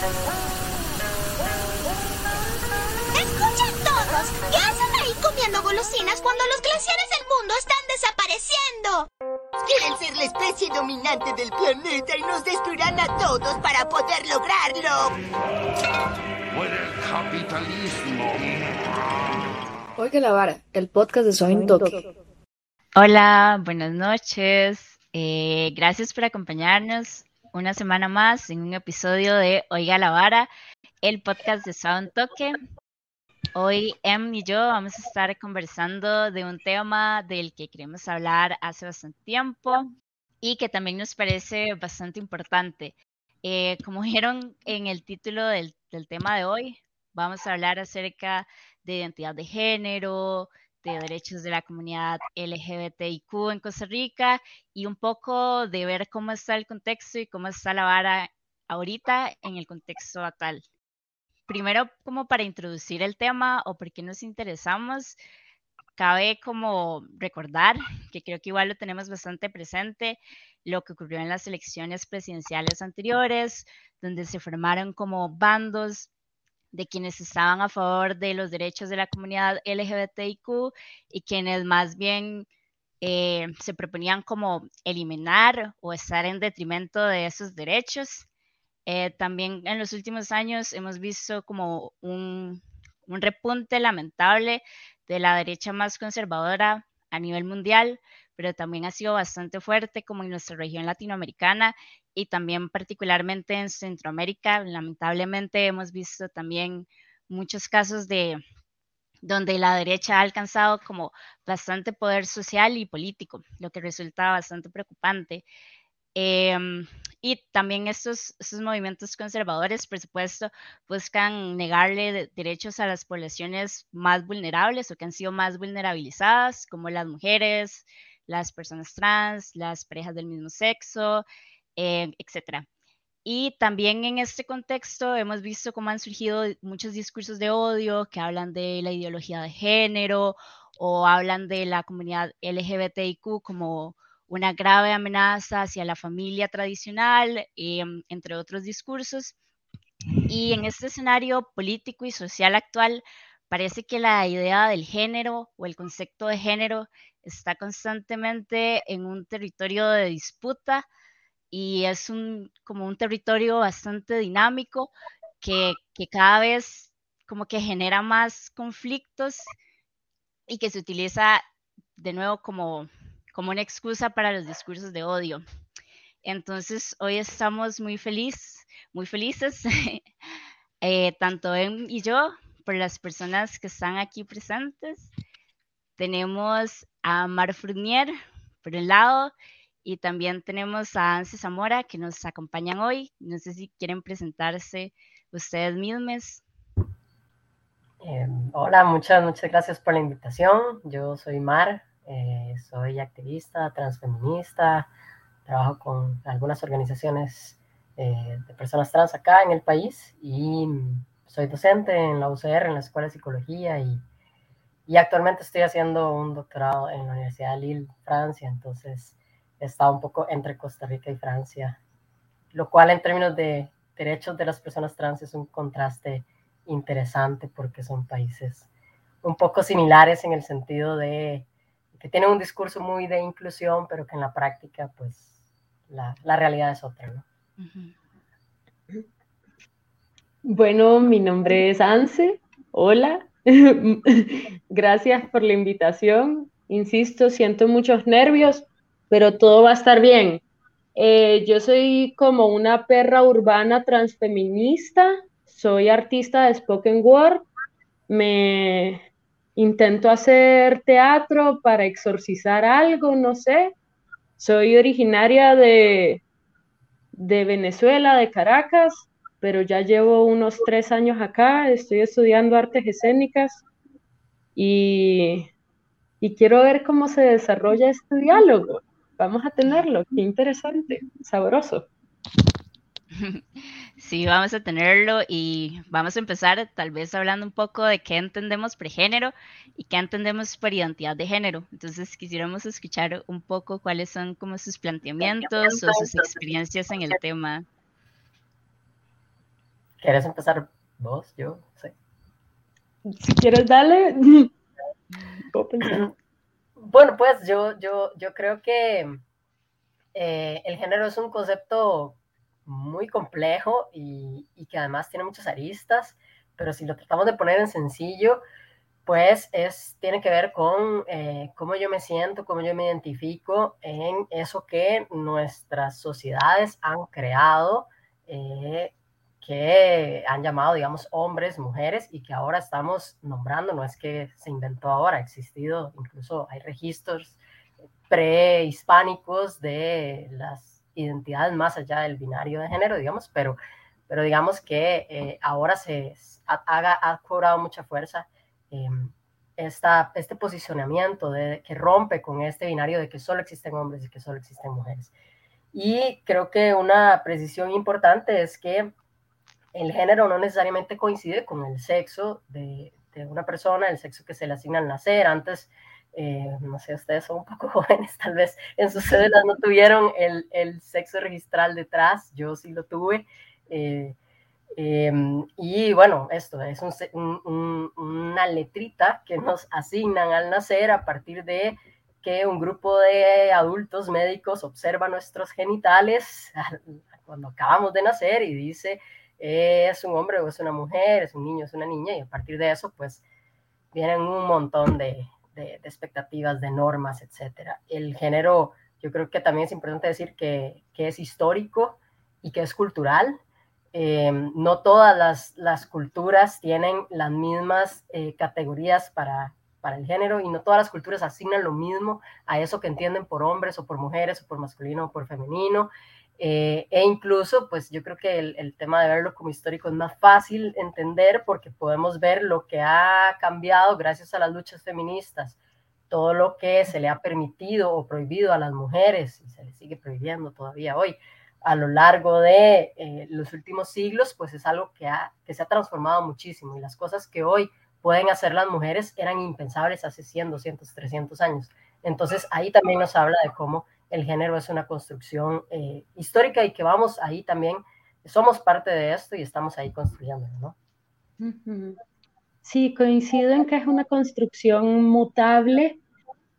Escuchen todos, ¿qué hacen ahí comiendo golosinas cuando los glaciares del mundo están desapareciendo? Quieren ser la especie dominante del planeta y nos destruirán a todos para poder lograrlo. Por el capitalismo. Oiga la vara, el podcast de Soy Toque. Hola, buenas noches. Eh, gracias por acompañarnos una semana más en un episodio de Oiga la Vara, el podcast de Sound Toque. Hoy Em y yo vamos a estar conversando de un tema del que queremos hablar hace bastante tiempo y que también nos parece bastante importante. Eh, como vieron en el título del, del tema de hoy, vamos a hablar acerca de identidad de género, de derechos de la comunidad LGBTIQ en Costa Rica y un poco de ver cómo está el contexto y cómo está la vara ahorita en el contexto actual. Primero, como para introducir el tema o por qué nos interesamos, cabe como recordar, que creo que igual lo tenemos bastante presente, lo que ocurrió en las elecciones presidenciales anteriores, donde se formaron como bandos de quienes estaban a favor de los derechos de la comunidad LGBTIQ y quienes más bien eh, se proponían como eliminar o estar en detrimento de esos derechos. Eh, también en los últimos años hemos visto como un, un repunte lamentable de la derecha más conservadora a nivel mundial, pero también ha sido bastante fuerte como en nuestra región latinoamericana y también particularmente en Centroamérica. Lamentablemente hemos visto también muchos casos de donde la derecha ha alcanzado como bastante poder social y político, lo que resulta bastante preocupante. Em, y también estos, estos movimientos conservadores, por supuesto, buscan negarle derechos a las poblaciones más vulnerables o que han sido más vulnerabilizadas, como las mujeres, las personas trans, las parejas del mismo sexo, eh, etcétera. Y también en este contexto hemos visto cómo han surgido muchos discursos de odio que hablan de la ideología de género o hablan de la comunidad LGBTIQ como una grave amenaza hacia la familia tradicional, em, entre otros discursos. Y en este escenario político y social actual, parece que la idea del género o el concepto de género está constantemente en un territorio de disputa y es un, como un territorio bastante dinámico que, que cada vez como que genera más conflictos y que se utiliza de nuevo como, como una excusa para los discursos de odio. Entonces, hoy estamos muy feliz, muy felices, eh, tanto él y yo, por las personas que están aquí presentes. Tenemos a Mar Fournier por un lado y también tenemos a Anse Zamora que nos acompañan hoy. No sé si quieren presentarse ustedes mismos. Eh, hola, muchas, muchas gracias por la invitación. Yo soy Mar, eh, soy activista, transfeminista, trabajo con algunas organizaciones eh, de personas trans acá en el país y soy docente en la UCR, en la Escuela de Psicología y, y actualmente estoy haciendo un doctorado en la Universidad de Lille, Francia, entonces está un poco entre Costa Rica y Francia, lo cual en términos de derechos de las personas trans es un contraste interesante porque son países un poco similares en el sentido de que tienen un discurso muy de inclusión, pero que en la práctica, pues, la, realidad es otra, ¿no? Bueno, mi nombre es Anse. Hola. Gracias por la invitación. Insisto, siento muchos nervios pero todo va a estar bien. Eh, yo soy como una perra urbana transfeminista, soy artista de spoken word, me intento hacer teatro para exorcizar algo, no sé. Soy originaria de, de Venezuela, de Caracas, pero ya llevo unos tres años acá, estoy estudiando artes escénicas y, y quiero ver cómo se desarrolla este diálogo vamos a tenerlo. Qué interesante, sabroso. Sí, vamos a tenerlo y vamos a empezar tal vez hablando un poco de qué entendemos por género y qué entendemos por identidad de género. Entonces quisiéramos escuchar un poco cuáles son como sus planteamientos o sus experiencias en el tema. ¿Quieres empezar vos? Yo, sí. Si quieres, dale. Bueno, pues yo, yo, yo creo que eh, el género es un concepto muy complejo y, y, que además tiene muchas aristas, pero si lo tratamos de poner en sencillo, pues es, tiene que ver con eh, cómo yo me siento, cómo yo me identifico en eso que nuestras sociedades han creado, eh, que han llamado, digamos, hombres, mujeres, y que ahora estamos nombrando, no es que se inventó ahora, ha existido, incluso hay registros prehispánicos de las identidades más allá del binario de género, digamos, pero, pero digamos que eh, ahora se ha, ha, cobrado mucha fuerza eh, esta, este posicionamiento de, que rompe con este binario de que solo existen hombres y que solo existen mujeres. Y creo que una precisión importante es que el género no necesariamente coincide con el sexo de, una persona, el sexo que se le asigna al nacer. Antes, eh, no sé, ustedes son un poco jóvenes, tal vez en sus cédulas no tuvieron el, sexo registral detrás, yo sí lo tuve. Eh, eh, y bueno, esto es un, un, una letrita que nos asignan al nacer a partir de que un grupo de adultos médicos observa nuestros genitales cuando acabamos de nacer y dice es un hombre o es una mujer, es un niño, es una niña, y a partir de eso, pues vienen un montón de, de, de expectativas, de normas, etcétera. El género, yo creo que también es importante decir que, que es histórico y que es cultural. Eh, no todas las, las, culturas tienen las mismas eh, categorías para, para el género y no todas las culturas asignan lo mismo a eso que entienden por hombres o por mujeres o por masculino o por femenino. Eh, e incluso, pues yo creo que el, tema de verlo como histórico es más fácil entender porque podemos ver lo que ha cambiado gracias a las luchas feministas, todo lo que se le ha permitido o prohibido a las mujeres y se le sigue prohibiendo todavía hoy a lo largo de eh, los últimos siglos, pues es algo que, ha, que se ha transformado muchísimo y las cosas que hoy pueden hacer las mujeres eran impensables hace 100, 200, 300 años. Entonces ahí también nos habla de cómo el género es una construcción eh, histórica y que vamos ahí también, somos parte de esto y estamos ahí construyendo, ¿no? Sí, coincido en que es una construcción mutable.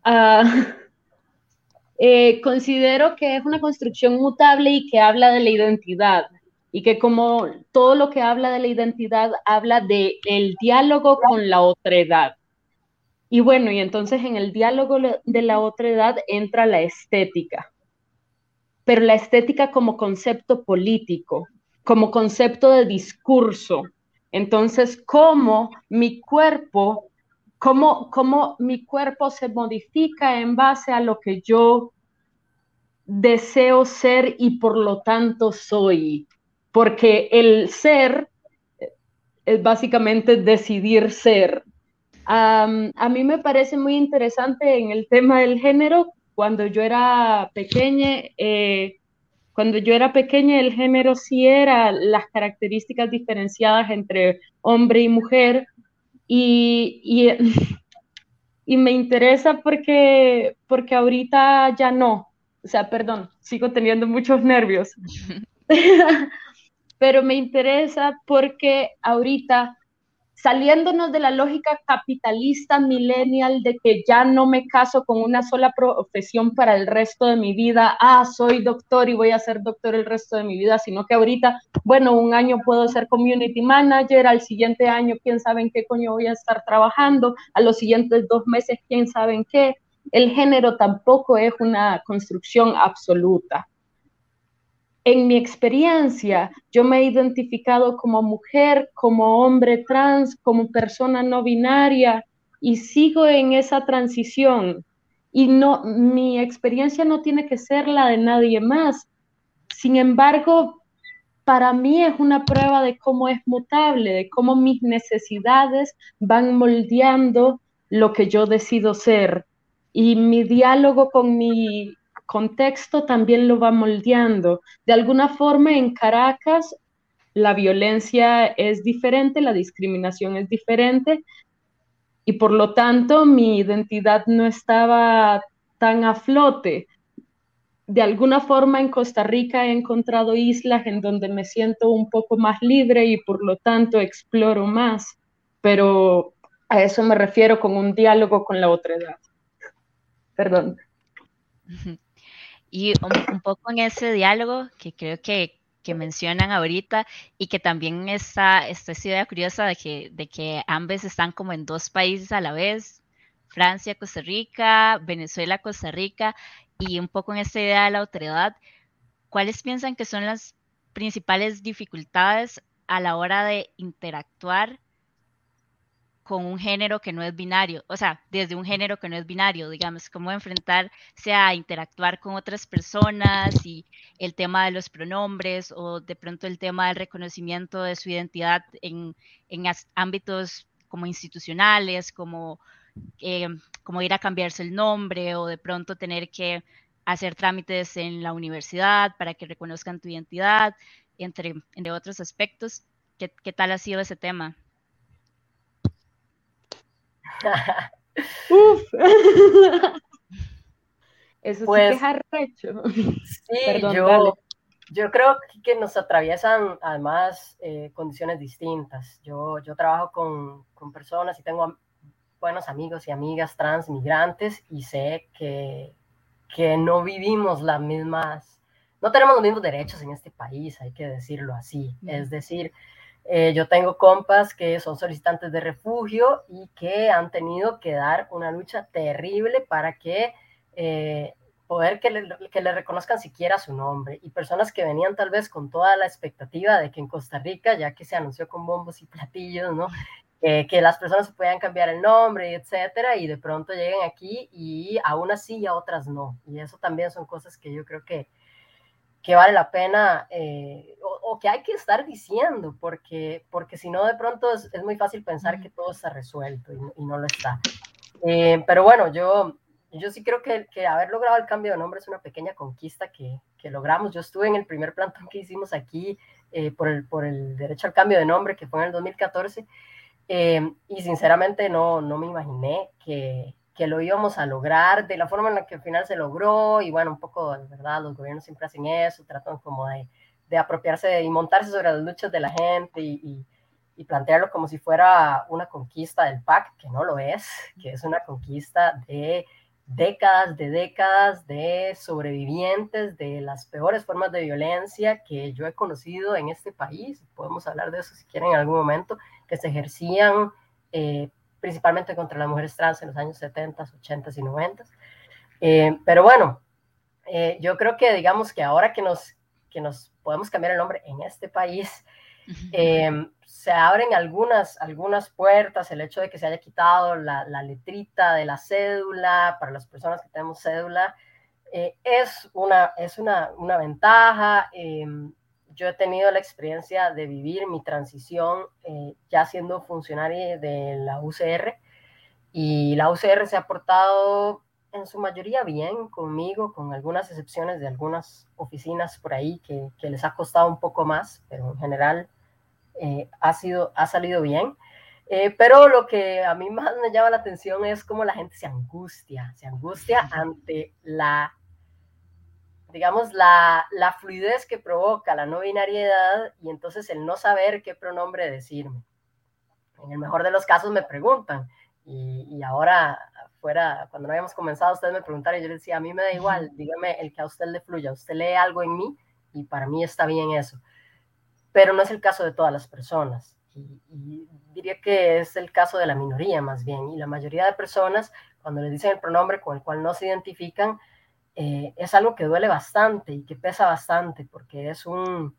Uh, eh, considero que es una construcción mutable y que habla de la identidad y que como todo lo que habla de la identidad habla de el diálogo con la otra edad. Y bueno, y entonces en el diálogo de la otra edad entra la estética, pero la estética como concepto político, como concepto de discurso. Entonces, cómo mi cuerpo, cómo, cómo mi cuerpo se modifica en base a lo que yo deseo ser y por lo tanto soy, porque el ser es básicamente decidir ser. Um, a mí me parece muy interesante en el tema del género. Cuando yo era pequeña, eh, cuando yo era pequeña, el género sí era las características diferenciadas entre hombre y mujer. Y, y, y me interesa porque, porque ahorita ya no. O sea, perdón, sigo teniendo muchos nervios. Pero me interesa porque ahorita saliéndonos de la lógica capitalista millennial de que ya no me caso con una sola profesión para el resto de mi vida, ah, soy doctor y voy a ser doctor el resto de mi vida, sino que ahorita, bueno, un año puedo ser community manager, al siguiente año quién sabe en qué coño voy a estar trabajando, a los siguientes dos meses quién sabe en qué. El género tampoco es una construcción absoluta en mi experiencia, yo me he identificado como mujer, como hombre trans, como persona no binaria y sigo en esa transición. Y no, mi experiencia no tiene que ser la de nadie más. Sin embargo, para mí es una prueba de cómo es mutable, de cómo mis necesidades van moldeando lo que yo decido ser. Y mi diálogo con mi contexto también lo va moldeando. De alguna forma en Caracas la violencia es diferente, la discriminación es diferente y por lo tanto mi identidad no estaba tan a flote. de alguna forma en Costa Rica he encontrado islas en donde me siento un poco más libre y por lo tanto exploro más, pero a eso me refiero con un diálogo con la otra edad. Perdón. Y un, poco en ese diálogo que creo que, mencionan ahorita y que también está esta idea curiosa de que, de que ambos están como en dos países a la vez, Francia, Costa Rica, Venezuela, Costa Rica, y un poco en esta idea de la autoridad, ¿cuáles piensan que son las principales dificultades a la hora de interactuar con un género que no es binario? O sea, desde un género que no es binario, digamos, cómo enfrentarse a interactuar con otras personas y el tema de los pronombres o de pronto el tema del reconocimiento de su identidad en, en ámbitos como institucionales, como eh, como ir a cambiarse el nombre o de pronto tener que hacer trámites en la universidad para que reconozcan tu identidad, entre, entre otros aspectos. ¿Qué, tal ha sido ese tema? Uf. Eso pues, sí que es Sí, yo, yo, creo que nos atraviesan además eh, condiciones distintas. Yo, yo trabajo con, con personas y tengo buenos amigos y amigas transmigrantes y sé que, que no vivimos las mismas, no tenemos los mismos derechos en este país, hay que decirlo así. Es decir, eh, yo tengo compas que son solicitantes de refugio y que han tenido que dar una lucha terrible para que eh, poder que le, que le, reconozcan siquiera su nombre. Y personas que venían tal vez con toda la expectativa de que en Costa Rica, ya que se anunció con bombos y platillos, ¿no? que las personas se puedan cambiar el nombre, etcétera, y de pronto lleguen aquí y a unas sí y a otras no. Y eso también son cosas que yo creo que, que vale la pena eh, o, que hay que estar diciendo, porque, porque si no, de pronto es, muy fácil pensar que todo está resuelto y, no lo está. Eh, pero bueno, yo, yo sí creo que, que, haber logrado el cambio de nombre es una pequeña conquista que, que logramos. Yo estuve en el primer plantón que hicimos aquí eh, por, el, por el derecho al cambio de nombre, que fue en el 2014. Em, y sinceramente no, no me imaginé que, que, lo íbamos a lograr de la forma en la que al final se logró. Y bueno, un poco, de verdad, los gobiernos siempre hacen eso, tratan como de, de apropiarse y montarse sobre las luchas de la gente y, y, plantearlo como si fuera una conquista del PAC, que no lo es, que es una conquista de décadas de décadas de sobrevivientes de las peores formas de violencia que yo he conocido en este país. Podemos hablar de eso si quieren en algún momento que se ejercían eh, principalmente contra las mujeres trans en los años 70, 80 y 90. Eh, pero bueno, eh, yo creo que digamos que ahora que nos, que nos podemos cambiar el nombre en este país, se abren algunas, algunas puertas, el hecho de que se haya quitado la, la letrita de la cédula para las personas que tenemos cédula, es, una, es una, una ventaja yo he tenido la experiencia de vivir mi transición eh, ya siendo funcionaria de la UCR y la UCR se ha portado en su mayoría bien conmigo, con algunas excepciones de algunas oficinas por ahí que, que les ha costado un poco más, pero en general eh, ha, sido, ha salido bien. Eh, pero lo que a mí más me llama la atención es cómo la gente se angustia, se angustia ante la digamos, la, la, fluidez que provoca la no binariedad y entonces el no saber qué pronombre decirme. En el mejor de los casos me preguntan y, y ahora fuera, cuando no habíamos comenzado, ustedes me preguntaron y yo les decía, a mí me da igual, dígame el que a usted le fluya, usted lee algo en mí y para mí está bien eso. Pero no es el caso de todas las personas. Y, y, diría que es el caso de la minoría más bien. Y la mayoría de personas, cuando les dicen el pronombre con el cual no se identifican, eh, es algo que duele bastante y que pesa bastante porque es, un,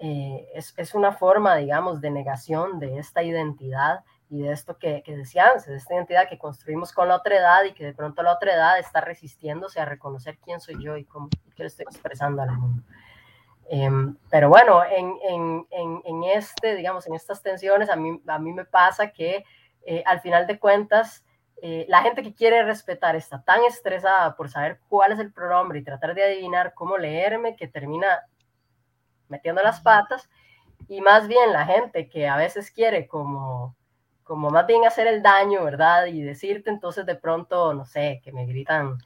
eh, es, es, una forma, digamos, de negación de esta identidad y de esto que, que decía antes, de esta identidad que construimos con la otra edad y que de pronto la otra edad está resistiéndose a reconocer quién soy yo y cómo qué le estoy expresando al mundo. Em, pero bueno, en, en, en, en, este, digamos, en estas tensiones, a mí, a mí me pasa que eh, al final de cuentas, eh, la gente que quiere respetar está tan estresada por saber cuál es el pronombre y tratar de adivinar cómo leerme que termina metiendo las patas y más bien la gente que a veces quiere como como más bien hacer el daño, ¿verdad? Y decirte entonces de pronto, no sé, que me gritan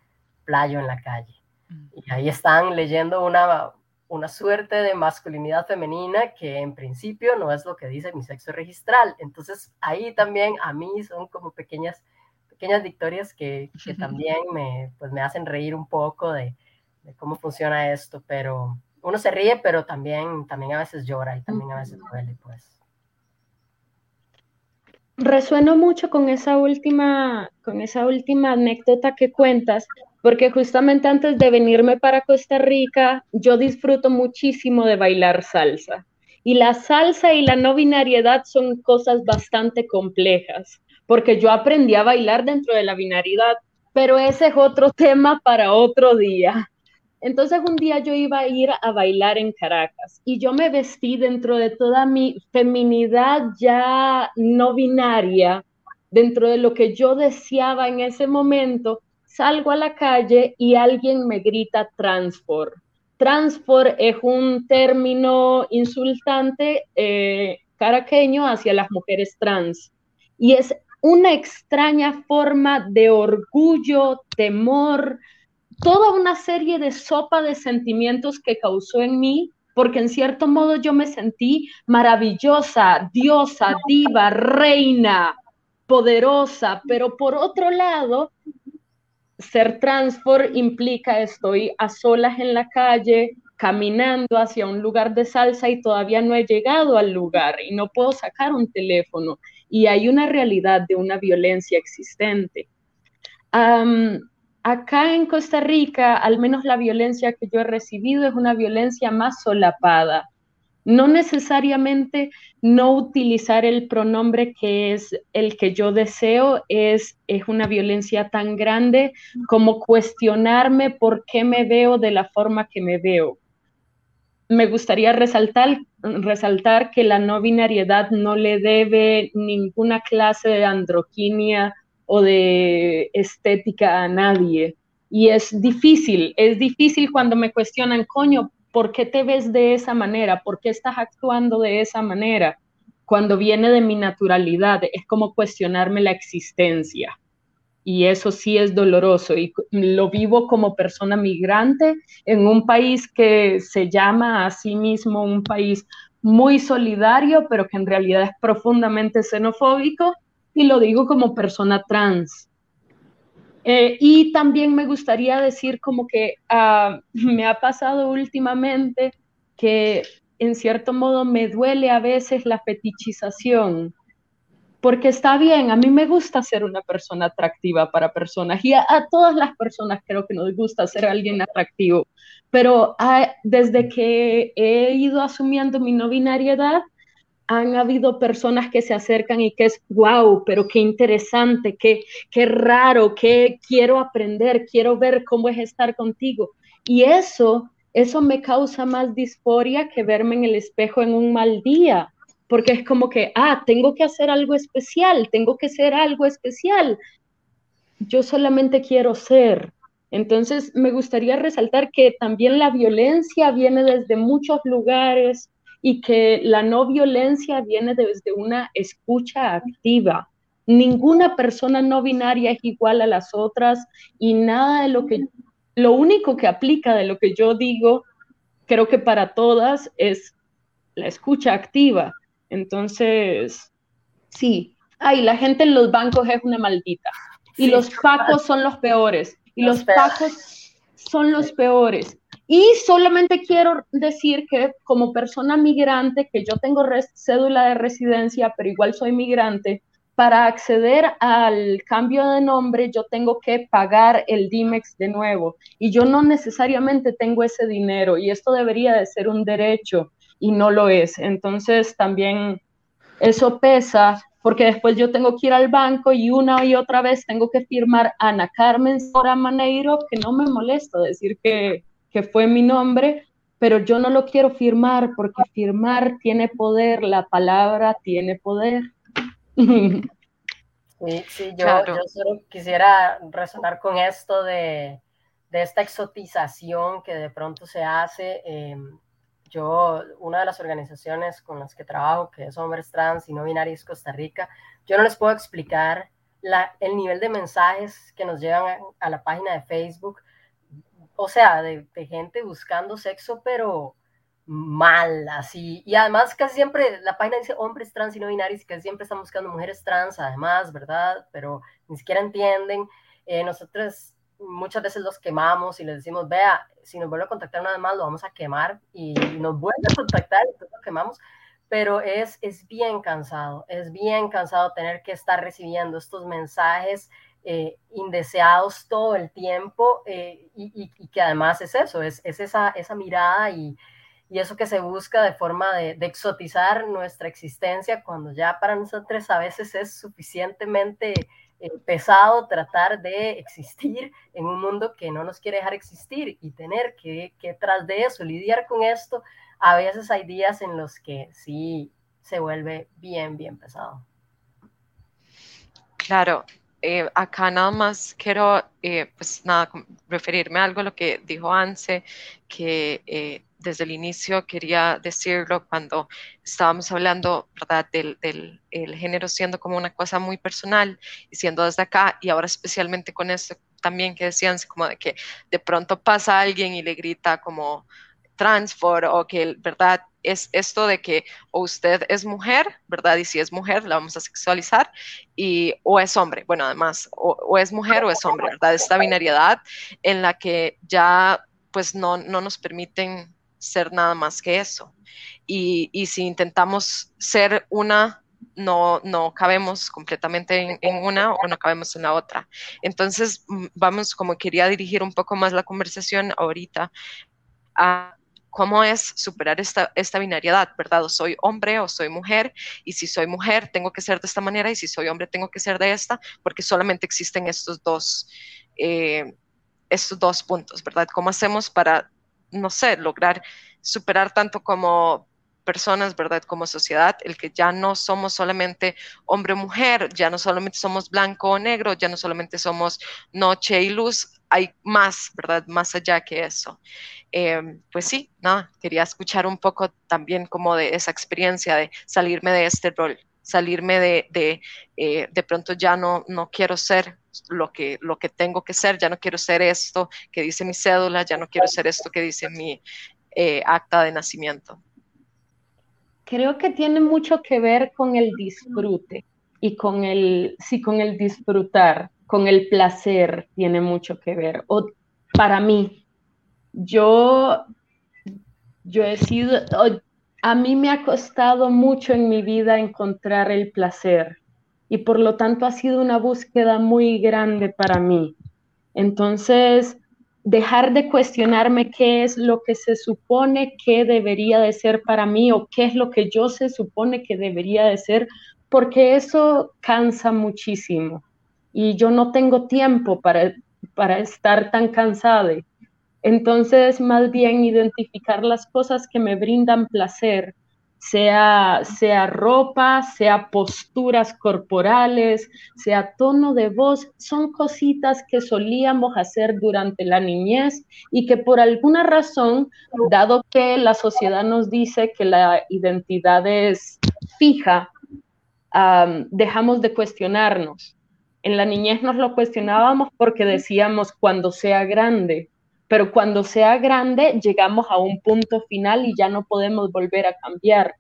playo en la calle. Y ahí están leyendo una, una suerte de masculinidad femenina que en principio no es lo que dice mi sexo registral. Entonces ahí también a mí son como pequeñas, pequeñas victorias que, que también me, pues, me hacen reír un poco de, de, cómo funciona esto, pero uno se ríe, pero también, también a veces llora y también a veces duele, pues. Resueno mucho con esa última, con esa última anécdota que cuentas, porque justamente antes de venirme para Costa Rica, yo disfruto muchísimo de bailar salsa. Y la salsa y la no binariedad son cosas bastante complejas, porque yo aprendí a bailar dentro de la binariedad, pero ese es otro tema para otro día. Entonces un día yo iba a ir a bailar en Caracas y yo me vestí dentro de toda mi feminidad ya no binaria, dentro de lo que yo deseaba en ese momento, salgo a la calle y alguien me grita transfor. Transfor es un término insultante eh, caraqueño hacia las mujeres trans y es una extraña forma de orgullo, temor, toda una serie de sopa de sentimientos que causó en mí, porque en cierto modo yo me sentí maravillosa, diosa, diva, reina, poderosa, pero por otro lado, ser transfor implica estoy a solas en la calle, caminando hacia un lugar de salsa y todavía no he llegado al lugar y no puedo sacar un teléfono y hay una realidad de una violencia existente. acá en Costa Rica, al menos la violencia que yo he recibido es una violencia más solapada, no necesariamente no utilizar el pronombre que es el que yo deseo es, es una violencia tan grande como cuestionarme por qué me veo de la forma que me veo. Me gustaría resaltar, resaltar que la no binariedad no le debe ninguna clase de androquinia o de estética a nadie. Y es difícil, es difícil cuando me cuestionan, coño, ¿Por qué te ves de esa manera? ¿Por qué estás actuando de esa manera? Cuando viene de mi naturalidad, es como cuestionarme la existencia. Y eso sí es doloroso y lo vivo como persona migrante en un país que se llama a sí mismo un país muy solidario, pero que en realidad es profundamente xenofóbico. Y lo digo como persona trans. Eh, y también me gustaría decir como que uh, me ha pasado últimamente que en cierto modo me duele a veces la fetichización, porque está bien, a mí me gusta ser una persona atractiva para personas y a, todas las personas creo que nos gusta ser alguien atractivo, pero desde que he ido asumiendo mi no binariedad, han habido personas que se acercan y que es, wow, pero qué interesante, qué, qué raro, qué quiero aprender, quiero ver cómo es estar contigo. Y eso, eso me causa más disforia que verme en el espejo en un mal día, porque es como que, ah, tengo que hacer algo especial, tengo que ser algo especial. Yo solamente quiero ser. Entonces, me gustaría resaltar que también la violencia viene desde muchos lugares, y que la no violencia viene desde una escucha activa. Ninguna persona no binaria es igual a las otras y nada de lo que, lo único que aplica de lo que yo digo, creo que para todas es la escucha activa. Entonces, sí, ay, la gente en los bancos es una maldita. Y los pacos son los peores. Y los, los pacos son los peores. Y solamente quiero decir que como persona migrante, que yo tengo cédula de residencia, pero igual soy migrante, para acceder al cambio de nombre yo tengo que pagar el DIMEX de nuevo. Y yo no necesariamente tengo ese dinero y esto debería de ser un derecho y no lo es. Entonces también eso pesa porque después yo tengo que ir al banco y una y otra vez tengo que firmar Ana Carmen Sora Maneiro, que no me molesta decir que que fue mi nombre, pero yo no lo quiero firmar porque firmar tiene poder, la palabra tiene poder. Sí, sí yo, solo quisiera resonar con esto de, esta exotización que de pronto se hace. Em, yo, una de las organizaciones con las que trabajo, que es Hombres Trans y No Binarios Costa Rica, yo no les puedo explicar la, el nivel de mensajes que nos llegan a la página de Facebook o sea, de, gente buscando sexo, pero mal, así. Y además casi siempre la página dice hombres trans y no binarios, casi siempre están buscando mujeres trans, además, ¿verdad? Pero ni siquiera entienden. Eh, nosotros muchas veces los quemamos y les decimos, vea, si nos vuelve a contactar una vez más, lo vamos a quemar y nos vuelve a contactar y lo quemamos. Pero es, es bien cansado, es bien cansado tener que estar recibiendo estos mensajes eh, indeseados todo el tiempo eh, y, que además es eso, es, es esa, esa mirada y, y, eso que se busca de forma de, exotizar nuestra existencia cuando ya para nosotros a veces es suficientemente eh, pesado tratar de existir en un mundo que no nos quiere dejar existir y tener que, que tras de eso lidiar con esto, a veces hay días en los que sí se vuelve bien, bien pesado. Claro, eh, acá nada más quiero, eh, pues nada, referirme a algo a lo que dijo Anse, que eh, desde el inicio quería decirlo cuando estábamos hablando, ¿verdad?, del, del el género siendo como una cosa muy personal y siendo desde acá, y ahora especialmente con esto también que decían, como de que de pronto pasa alguien y le grita como transfor o que, ¿verdad? Es esto de que o usted es mujer, ¿verdad? Y si es mujer, la vamos a sexualizar, y, o es hombre, bueno, además, o, es mujer o es hombre, ¿verdad? Esta binariedad en la que ya, pues, no, no nos permiten ser nada más que eso. Y, y si intentamos ser una no, no cabemos completamente en, en, una o no cabemos en la otra. Entonces, mm, vamos, como quería dirigir un poco más la conversación ahorita a cómo es superar esta, esta binariedad, ¿verdad? O soy hombre o soy mujer, y si soy mujer tengo que ser de esta manera, y si soy hombre tengo que ser de esta, porque solamente existen estos dos, eh, estos dos puntos, ¿verdad? ¿Cómo hacemos para, no sé, lograr superar tanto como personas, ¿verdad? Como sociedad, el que ya no somos solamente hombre o mujer, ya no solamente somos blanco o negro, ya no solamente somos noche y luz, hay más, ¿verdad? Más allá que eso. Em, pues sí, no, quería escuchar un poco también como de esa experiencia de salirme de este rol, salirme de, de, eh, de pronto ya no, no quiero ser lo que, lo que tengo que ser, ya no quiero ser esto que dice mi cédula, ya no quiero ser esto que dice mi eh, acta de nacimiento. Creo que tiene mucho que ver con el disfrute y con el, sí, con el disfrutar, con el placer tiene mucho que ver. O para mí, yo, yo he sido, a mí me ha costado mucho en mi vida encontrar el placer y por lo tanto ha sido una búsqueda muy grande para mí. Entonces, dejar de cuestionarme qué es lo que se supone que debería de ser para mí o qué es lo que yo se supone que debería de ser, porque eso cansa muchísimo y yo no tengo tiempo para, para estar tan cansada. Entonces, más bien identificar las cosas que me brindan placer, sea, sea ropa, sea posturas corporales, sea tono de voz, son cositas que solíamos hacer durante la niñez y que por alguna razón, dado que la sociedad nos dice que la identidad es fija, dejamos de cuestionarnos. En la niñez nos lo cuestionábamos porque decíamos cuando sea grande, pero cuando sea grande llegamos a un punto final y ya no podemos volver a cambiar,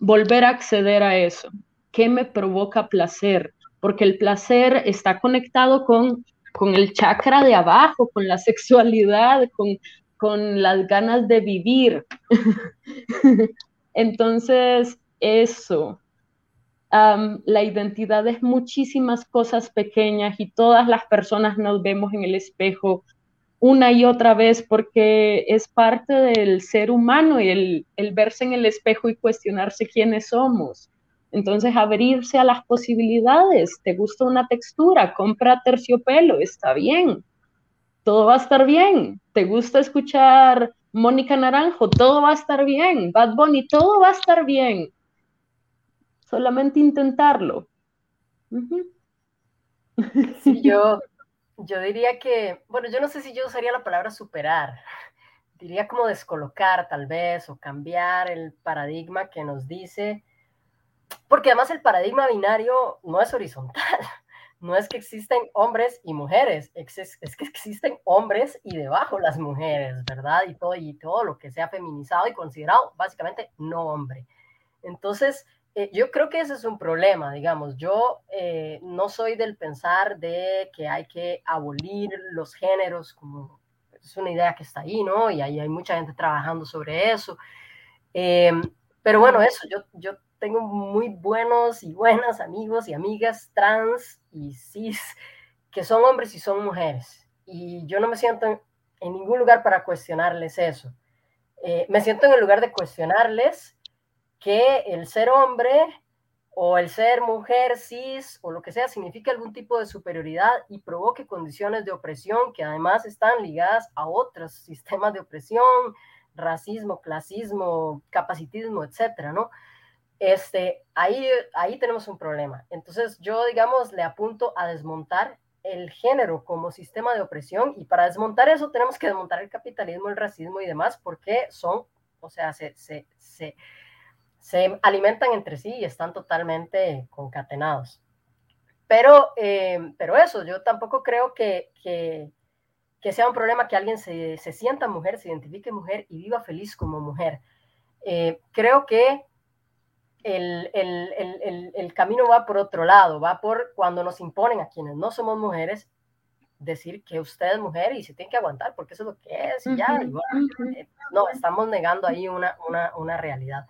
volver a acceder a eso. ¿Qué me provoca placer? Porque el placer está conectado con, con el chakra de abajo, con la sexualidad, con, con las ganas de vivir. Entonces, eso. la identidad es muchísimas cosas pequeñas y todas las personas nos vemos en el espejo una y otra vez porque es parte del ser humano y el, verse en el espejo y cuestionarse quiénes somos. Entonces, abrirse a las posibilidades. ¿Te gusta una textura? Compra terciopelo, está bien. Todo va a estar bien. ¿Te gusta escuchar Mónica Naranjo? Todo va a estar bien. Bad Bunny, todo va a estar bien. Solamente intentarlo. yo, yo diría que, bueno, yo no sé si yo usaría la palabra superar, diría como descolocar tal vez o cambiar el paradigma que nos dice, porque además el paradigma binario no es horizontal, no es que existen hombres y mujeres, es, que existen hombres y debajo las mujeres, ¿verdad? Y todo, y todo lo que sea feminizado y considerado básicamente no hombre. Entonces, eh, yo creo que ese es un problema, digamos. Yo eh, no soy del pensar de que hay que abolir los géneros, como es una idea que está ahí, ¿no? Y ahí hay mucha gente trabajando sobre eso. Em, pero bueno, eso, yo, yo tengo muy buenos y buenas amigos y amigas trans y cis que son hombres y son mujeres. Y yo no me siento en, ningún lugar para cuestionarles eso. Eh, me siento en el lugar de cuestionarles que el ser hombre o el ser mujer cis o lo que sea significa algún tipo de superioridad y provoque condiciones de opresión que además están ligadas a otros sistemas de opresión, racismo, clasismo, capacitismo, etcétera, ¿no? este, ahí, ahí tenemos un problema. Entonces yo, digamos, le apunto a desmontar el género como sistema de opresión y para desmontar eso tenemos que desmontar el capitalismo, el racismo y demás porque son, o sea, se, se, se, se alimentan entre sí y están totalmente concatenados. Pero, eh, pero eso, yo tampoco creo que, que, que, sea un problema que alguien se, se sienta mujer, se identifique mujer y viva feliz como mujer. Eh, creo que el, el, el, camino va por otro lado, va por cuando nos imponen a quienes no somos mujeres decir que usted es mujer y se tiene que aguantar porque eso es lo que es y ya. Eh, no, estamos negando ahí una, una, una, realidad.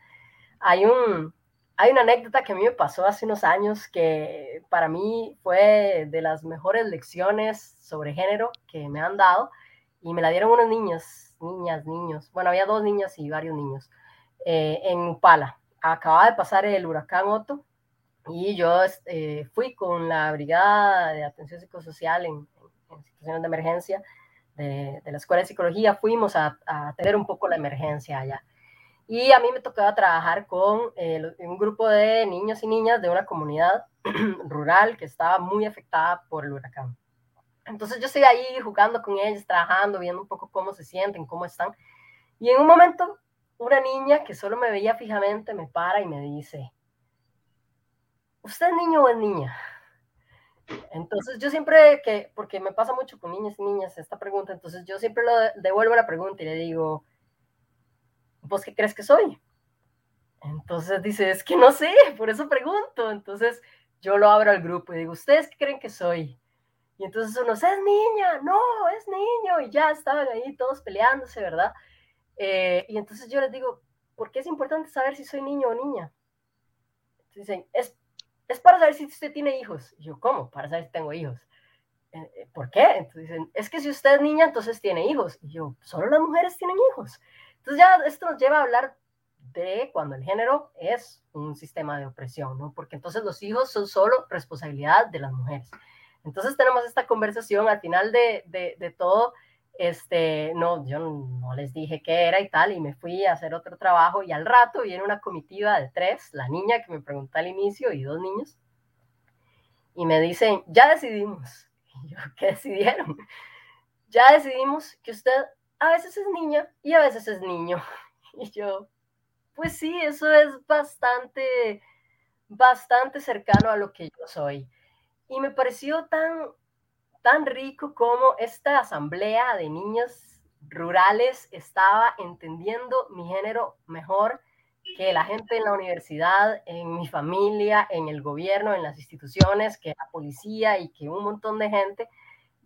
Hay, un, hay una anécdota que a mí me pasó hace unos años que para mí fue de las mejores lecciones sobre género que me han dado y me la dieron unos niños, niñas, niños. Bueno, había dos niñas y varios niños eh, en Upala acaba de pasar el huracán Otto y yo este, fui con la Brigada de Atención Psicosocial en, situaciones de emergencia de, la Escuela de Psicología, fuimos a, a, tener un poco la emergencia allá. Y a mí me tocaba trabajar con eh, un grupo de niños y niñas de una comunidad rural que estaba muy afectada por el huracán. Entonces yo estoy ahí jugando con ellos, trabajando, viendo un poco cómo se sienten, cómo están. Y en un momento una niña que solo me veía fijamente me para y me dice, ¿usted es niño o es niña? Entonces yo siempre que, porque me pasa mucho con niñas y niñas esta pregunta, entonces yo siempre lo devuelvo la pregunta y le digo, ¿vos qué crees que soy? Entonces dice, es que no sé, por eso pregunto. Entonces yo lo abro al grupo y digo, ¿ustedes qué creen que soy? Y entonces uno, es niña, no, es niño, y ya estaban ahí todos peleándose, ¿verdad? Eh, y entonces yo les digo, ¿por qué es importante saber si soy niño o niña? dicen, es, es para saber si usted tiene hijos. Y yo, ¿cómo? Para saber si tengo hijos. Eh, eh, ¿Por qué? Entonces dicen, es que si usted es niña, entonces tiene hijos. Y yo, solo las mujeres tienen hijos. Entonces ya esto nos lleva a hablar de cuando el género es un sistema de opresión, ¿no? Porque entonces los hijos son solo responsabilidad de las mujeres. Entonces tenemos esta conversación al final de, de, de todo este, no, yo no les dije qué era y tal, y me fui a hacer otro trabajo y al rato viene una comitiva de tres, la niña que me preguntó al inicio y dos niños, y me dicen, ya decidimos. Y yo, ¿qué decidieron? Ya decidimos que usted a veces es niña y a veces es niño. Y yo, pues sí, eso es bastante, bastante cercano a lo que yo soy. Y me pareció tan tan rico como esta asamblea de niños rurales estaba entendiendo mi género mejor que la gente en la universidad, en mi familia, en el gobierno, en las instituciones, que la policía y que un montón de gente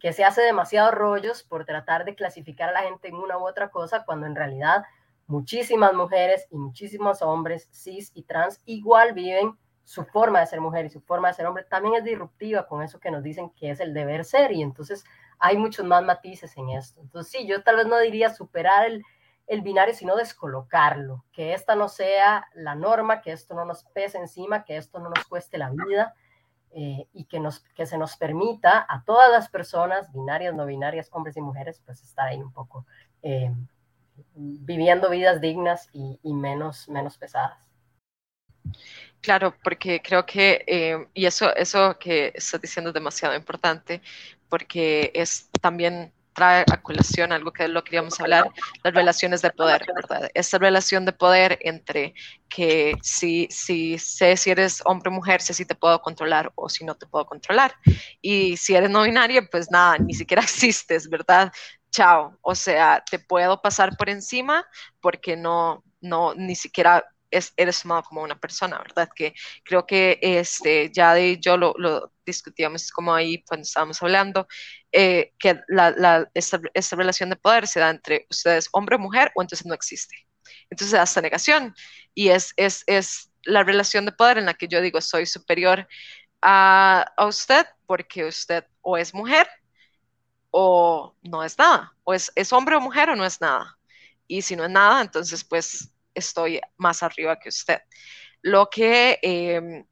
que se hace demasiados rollos por tratar de clasificar a la gente en una u otra cosa, cuando en realidad muchísimas mujeres y muchísimos hombres cis y trans igual viven su forma de ser mujer y su forma de ser hombre también es disruptiva con eso que nos dicen que es el deber ser y entonces hay muchos más matices en esto. Entonces sí, yo tal vez no diría superar el, el binario, sino descolocarlo, que esta no sea la norma, que esto no nos pese encima, que esto no nos cueste la vida eh, y que, nos, que se nos permita a todas las personas, binarias, no binarias, hombres y mujeres, pues estar ahí un poco eh, viviendo vidas dignas y, menos, menos pesadas. Claro, porque creo que, eh, y eso, eso que estás diciendo es demasiado importante, porque es también trae a colación algo que lo queríamos hablar, las relaciones de poder, ¿verdad? Esta relación de poder entre que si, si sé si eres hombre o mujer, sé si te puedo controlar o si no te puedo controlar. Y si eres no binaria, pues nada, ni siquiera existes, ¿verdad? Chao. O sea, te puedo pasar por encima porque no, no, ni siquiera es, eres tomado como una persona, ¿verdad? Que creo que este, ya de yo lo, discutíamos como ahí cuando estábamos hablando, eh, que esta, relación de poder se da entre ustedes hombre o mujer o entonces no existe. Entonces da esta negación y es, es, es la relación de poder en la que yo digo soy superior a, a usted porque usted o es mujer o no es nada, o es, es hombre o mujer o no es nada. Y si no es nada, entonces pues estoy más arriba que usted. Lo que, eh,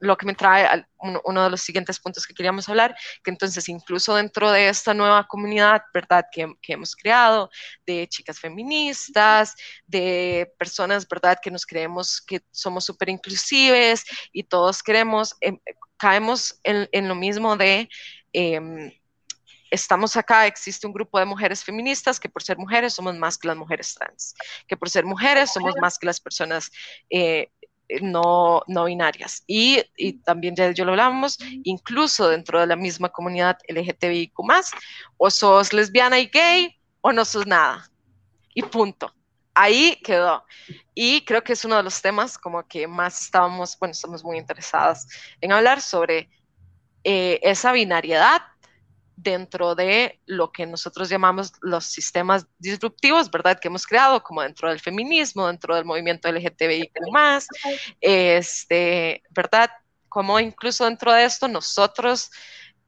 lo que me trae a uno, de los siguientes puntos que queríamos hablar, que entonces incluso dentro de esta nueva comunidad, ¿verdad? Que, que hemos creado, de chicas feministas, de personas, ¿verdad? Que nos creemos que somos súper inclusives y todos queremos, eh, caemos en, en, lo mismo de... Eh, estamos acá, existe un grupo de mujeres feministas que por ser mujeres somos más que las mujeres trans, que por ser mujeres somos más que las personas eh, no, no binarias. Y, y, también ya yo lo hablamos, incluso dentro de la misma comunidad LGTBIQ o sos lesbiana y gay o no sos nada. Y punto. Ahí quedó. Y creo que es uno de los temas como que más estábamos, bueno, estamos muy interesadas en hablar sobre eh, esa binariedad dentro de lo que nosotros llamamos los sistemas disruptivos, ¿verdad? Que hemos creado, como dentro del feminismo, dentro del movimiento LGTBI más, este, ¿verdad? Como incluso dentro de esto nosotros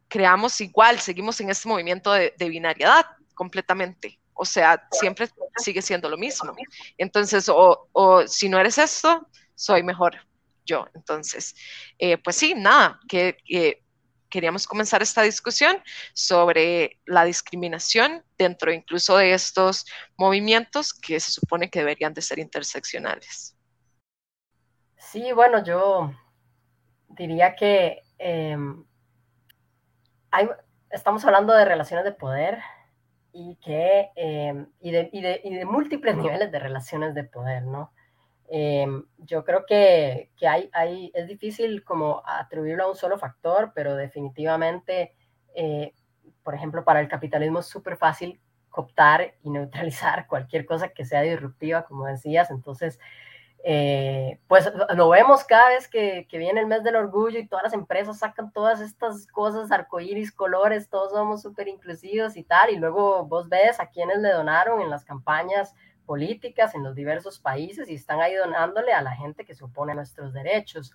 creamos igual, seguimos en este movimiento de, de binariedad completamente. O sea, siempre sigue siendo lo mismo. Entonces, o, o si no eres esto, soy mejor yo. Entonces, eh, pues sí, nada, que, que queríamos comenzar esta discusión sobre la discriminación dentro incluso de estos movimientos que se supone que deberían de ser interseccionales. Sí, bueno, yo diría que eh, hay, estamos hablando de relaciones de poder y, que, eh, y, de, y, de, y de múltiples niveles de relaciones de poder, ¿no? Eh, yo creo que, que hay, hay, es difícil como atribuirlo a un solo factor, pero definitivamente, eh, por ejemplo, para el capitalismo es súper fácil cooptar y neutralizar cualquier cosa que sea disruptiva, como decías. Entonces, eh, pues lo vemos cada vez que, que, viene el mes del orgullo y todas las empresas sacan todas estas cosas, arcoíris, colores, todos somos súper inclusivos y tal, y luego vos ves a quienes le donaron en las campañas políticas en los diversos países y están ahí donándole a la gente que se opone a nuestros derechos.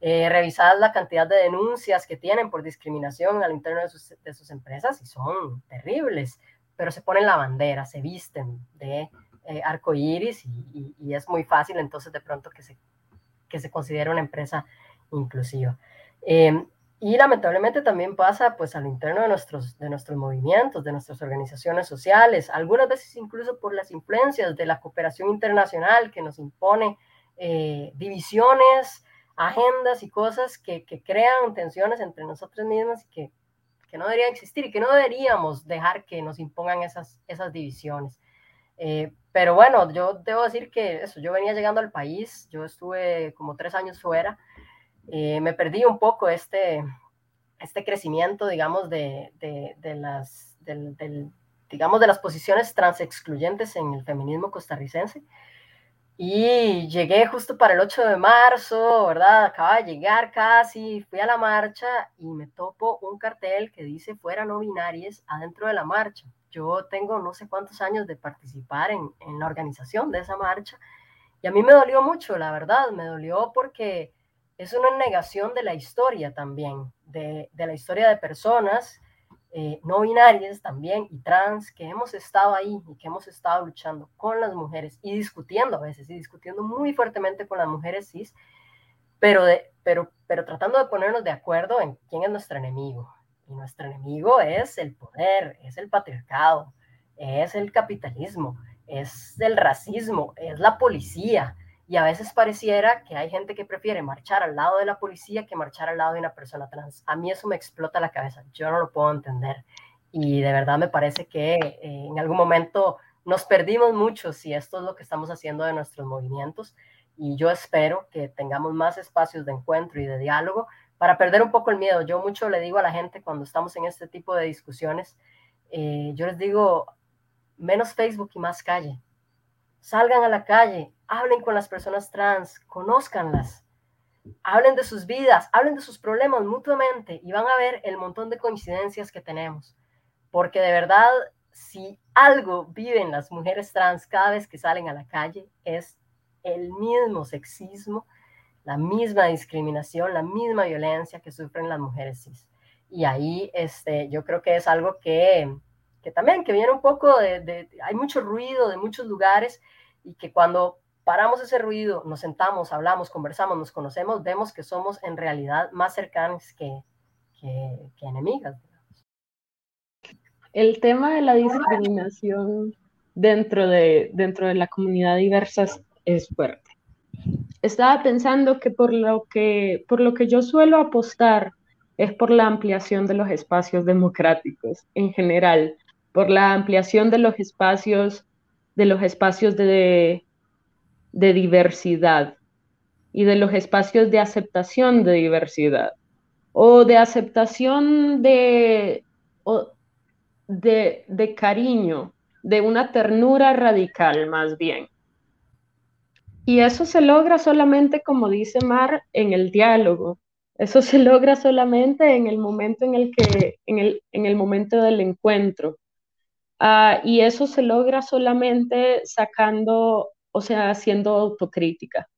Eh, revisad la cantidad de denuncias que tienen por discriminación al interno de sus, empresas y son terribles, pero se ponen la bandera, se visten de eh, arco iris y, es muy fácil entonces de pronto que se, que se considere una empresa inclusiva. Eh, y lamentablemente también pasa pues al interno de nuestros, de nuestros movimientos, de nuestras organizaciones sociales, algunas veces incluso por las influencias de la cooperación internacional que nos impone eh, divisiones, agendas y cosas que, que, crean tensiones entre nosotros mismos y que, que, no deberían existir y que no deberíamos dejar que nos impongan esas, esas divisiones. Eh, pero bueno, yo debo decir que eso, yo venía llegando al país, yo estuve como tres años fuera, eh, me perdí un poco este, este crecimiento, digamos, de, de, las, del, del, digamos, de las posiciones transexcluyentes en el feminismo costarricense. Y llegué justo para el 8 de marzo, ¿verdad? Acaba de llegar casi, fui a la marcha y me topo un cartel que dice fuera no binarias adentro de la marcha. Yo tengo no sé cuántos años de participar en, en la organización de esa marcha y a mí me dolió mucho, la verdad, me dolió porque es una negación de la historia también, de, la historia de personas eh, no binarias también y trans que hemos estado ahí y que hemos estado luchando con las mujeres y discutiendo a veces y discutiendo muy fuertemente con las mujeres cis, pero, de, pero, pero tratando de ponernos de acuerdo en quién es nuestro enemigo. Y nuestro enemigo es el poder, es el patriarcado, es el capitalismo, es el racismo, es la policía, y a veces pareciera que hay gente que prefiere marchar al lado de la policía que marchar al lado de una persona trans. A mí eso me explota la cabeza, yo no lo puedo entender. Y de verdad me parece que eh, en algún momento nos perdimos mucho si esto es lo que estamos haciendo de nuestros movimientos. Y yo espero que tengamos más espacios de encuentro y de diálogo para perder un poco el miedo. Yo mucho le digo a la gente cuando estamos en este tipo de discusiones, eh, yo les digo, menos Facebook y más calle. Salgan a la calle, hablen con las personas trans, conózcanlas, hablen de sus vidas, hablen de sus problemas mutuamente y van a ver el montón de coincidencias que tenemos. Porque de verdad, si algo viven las mujeres trans cada vez que salen a la calle, es el mismo sexismo, la misma discriminación, la misma violencia que sufren las mujeres cis. Y ahí este, yo creo que es algo que, que también, que viene un poco de, de, hay mucho ruido de muchos lugares y que cuando paramos ese ruido, nos sentamos, hablamos, conversamos, nos conocemos, vemos que somos en realidad más cercanos que, que, que enemigas. El tema de la discriminación dentro de, dentro de la comunidad diversa es fuerte. Estaba pensando que por lo que, por lo que yo suelo apostar es por la ampliación de los espacios democráticos en general, por la ampliación de los espacios, de los espacios de, de diversidad y de los espacios de aceptación de diversidad o de aceptación de, de, de cariño, de una ternura radical más bien. Y eso se logra solamente, como dice Mar, en el diálogo. Eso se logra solamente en el momento en el que, en el, en el momento del encuentro. Uh, y eso se logra solamente sacando, o sea, haciendo autocrítica.